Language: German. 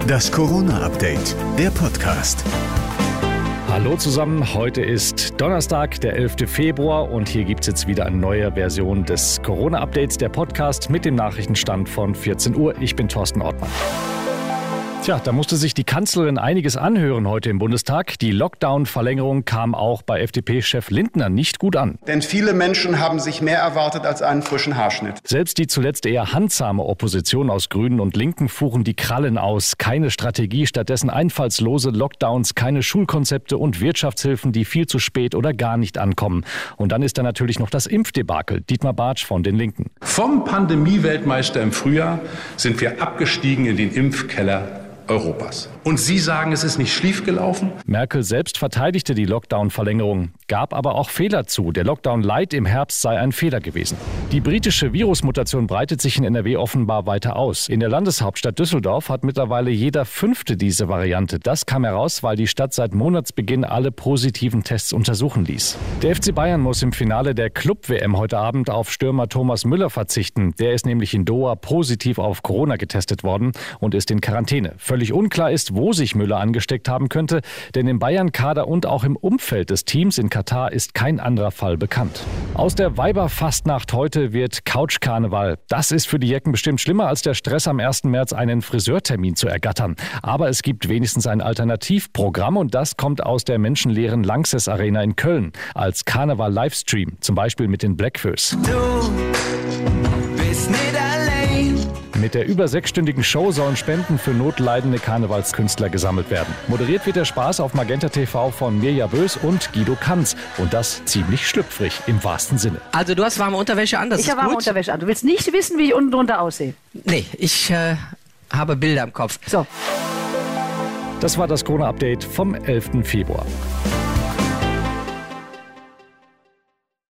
Das Corona-Update, der Podcast. Hallo zusammen, heute ist Donnerstag, der 11. Februar und hier gibt es jetzt wieder eine neue Version des Corona-Updates, der Podcast mit dem Nachrichtenstand von 14 Uhr. Ich bin Thorsten Ortmann. Tja, da musste sich die Kanzlerin einiges anhören heute im Bundestag. Die Lockdown-Verlängerung kam auch bei FDP-Chef Lindner nicht gut an. Denn viele Menschen haben sich mehr erwartet als einen frischen Haarschnitt. Selbst die zuletzt eher handsame Opposition aus Grünen und Linken fuhren die Krallen aus. Keine Strategie, stattdessen einfallslose Lockdowns, keine Schulkonzepte und Wirtschaftshilfen, die viel zu spät oder gar nicht ankommen. Und dann ist da natürlich noch das Impfdebakel. Dietmar Bartsch von den Linken. Vom Pandemieweltmeister im Frühjahr sind wir abgestiegen in den Impfkeller Europas. Und Sie sagen, es ist nicht schiefgelaufen? Merkel selbst verteidigte die Lockdown-Verlängerung, gab aber auch Fehler zu. Der Lockdown Light im Herbst sei ein Fehler gewesen. Die britische Virusmutation breitet sich in NRW offenbar weiter aus. In der Landeshauptstadt Düsseldorf hat mittlerweile jeder Fünfte diese Variante. Das kam heraus, weil die Stadt seit Monatsbeginn alle positiven Tests untersuchen ließ. Der FC Bayern muss im Finale der Club-WM heute Abend auf Stürmer Thomas Müller verzichten. Der ist nämlich in Doha positiv auf Corona getestet worden und ist in Quarantäne. Völlig unklar ist, wo sich Müller angesteckt haben könnte, denn im Bayern-Kader und auch im Umfeld des Teams in Katar ist kein anderer Fall bekannt. Aus der Weiberfastnacht heute wird Couchkarneval. Das ist für die Jecken bestimmt schlimmer als der Stress am 1. März einen Friseurtermin zu ergattern. Aber es gibt wenigstens ein Alternativprogramm und das kommt aus der menschenleeren Lanxess Arena in Köln als Karneval-Livestream, zum Beispiel mit den Blackfoes. Du mit der über sechsstündigen Show sollen Spenden für notleidende Karnevalskünstler gesammelt werden. Moderiert wird der Spaß auf Magenta TV von Mirja Bös und Guido Kanz. Und das ziemlich schlüpfrig im wahrsten Sinne. Also du hast warme Unterwäsche an, das ich ist habe warme gut. Unterwäsche an. Du willst nicht wissen, wie ich unten drunter aussehe. Nee, ich äh, habe Bilder im Kopf. So. Das war das Corona-Update vom 11. Februar.